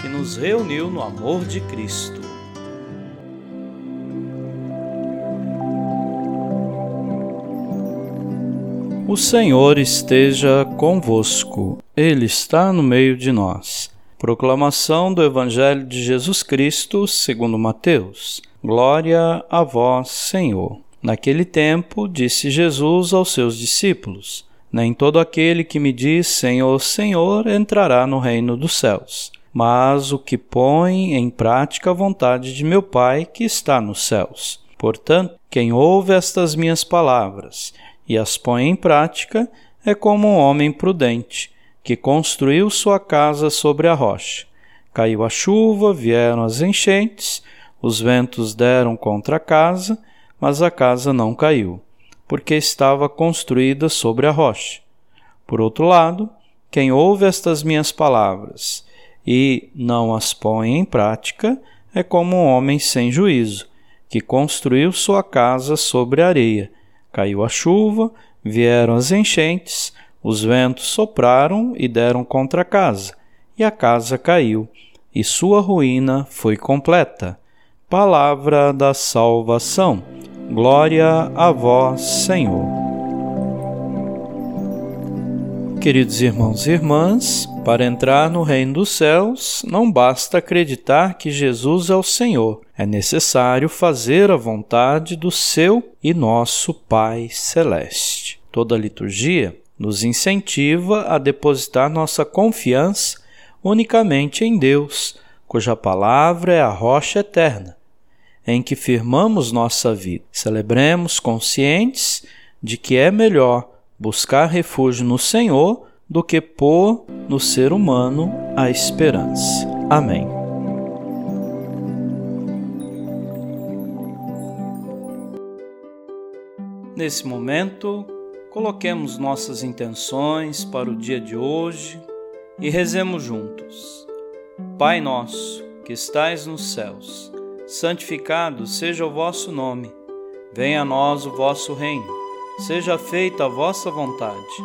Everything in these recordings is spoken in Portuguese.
que nos reuniu no amor de Cristo. O Senhor esteja convosco, Ele está no meio de nós. Proclamação do Evangelho de Jesus Cristo, segundo Mateus. Glória a vós, Senhor. Naquele tempo, disse Jesus aos seus discípulos: Nem todo aquele que me diz Senhor, Senhor entrará no reino dos céus mas o que põe em prática a vontade de meu Pai que está nos céus. Portanto, quem ouve estas minhas palavras e as põe em prática é como um homem prudente, que construiu sua casa sobre a rocha. Caiu a chuva, vieram as enchentes, os ventos deram contra a casa, mas a casa não caiu, porque estava construída sobre a rocha. Por outro lado, quem ouve estas minhas palavras e não as põe em prática, é como um homem sem juízo, que construiu sua casa sobre areia. Caiu a chuva, vieram as enchentes, os ventos sopraram e deram contra a casa, e a casa caiu, e sua ruína foi completa. Palavra da salvação. Glória a vós, Senhor. Queridos irmãos e irmãs, para entrar no reino dos céus, não basta acreditar que Jesus é o Senhor, é necessário fazer a vontade do seu e nosso Pai Celeste. Toda liturgia nos incentiva a depositar nossa confiança unicamente em Deus, cuja palavra é a rocha eterna, em que firmamos nossa vida. Celebremos conscientes de que é melhor buscar refúgio no Senhor do que pôr no ser humano a esperança. Amém. Nesse momento, coloquemos nossas intenções para o dia de hoje e rezemos juntos. Pai nosso, que estais nos céus, santificado seja o vosso nome. Venha a nós o vosso reino Seja feita a vossa vontade,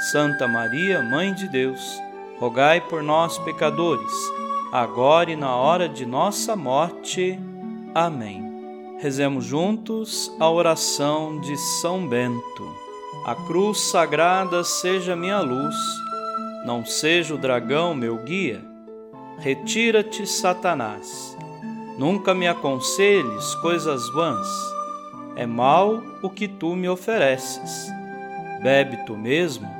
Santa Maria, Mãe de Deus, rogai por nós, pecadores, agora e na hora de nossa morte. Amém. Rezemos juntos a oração de São Bento. A cruz sagrada seja minha luz, não seja o dragão meu guia. Retira-te, Satanás. Nunca me aconselhes coisas vãs é mal o que tu me ofereces. Bebe tu mesmo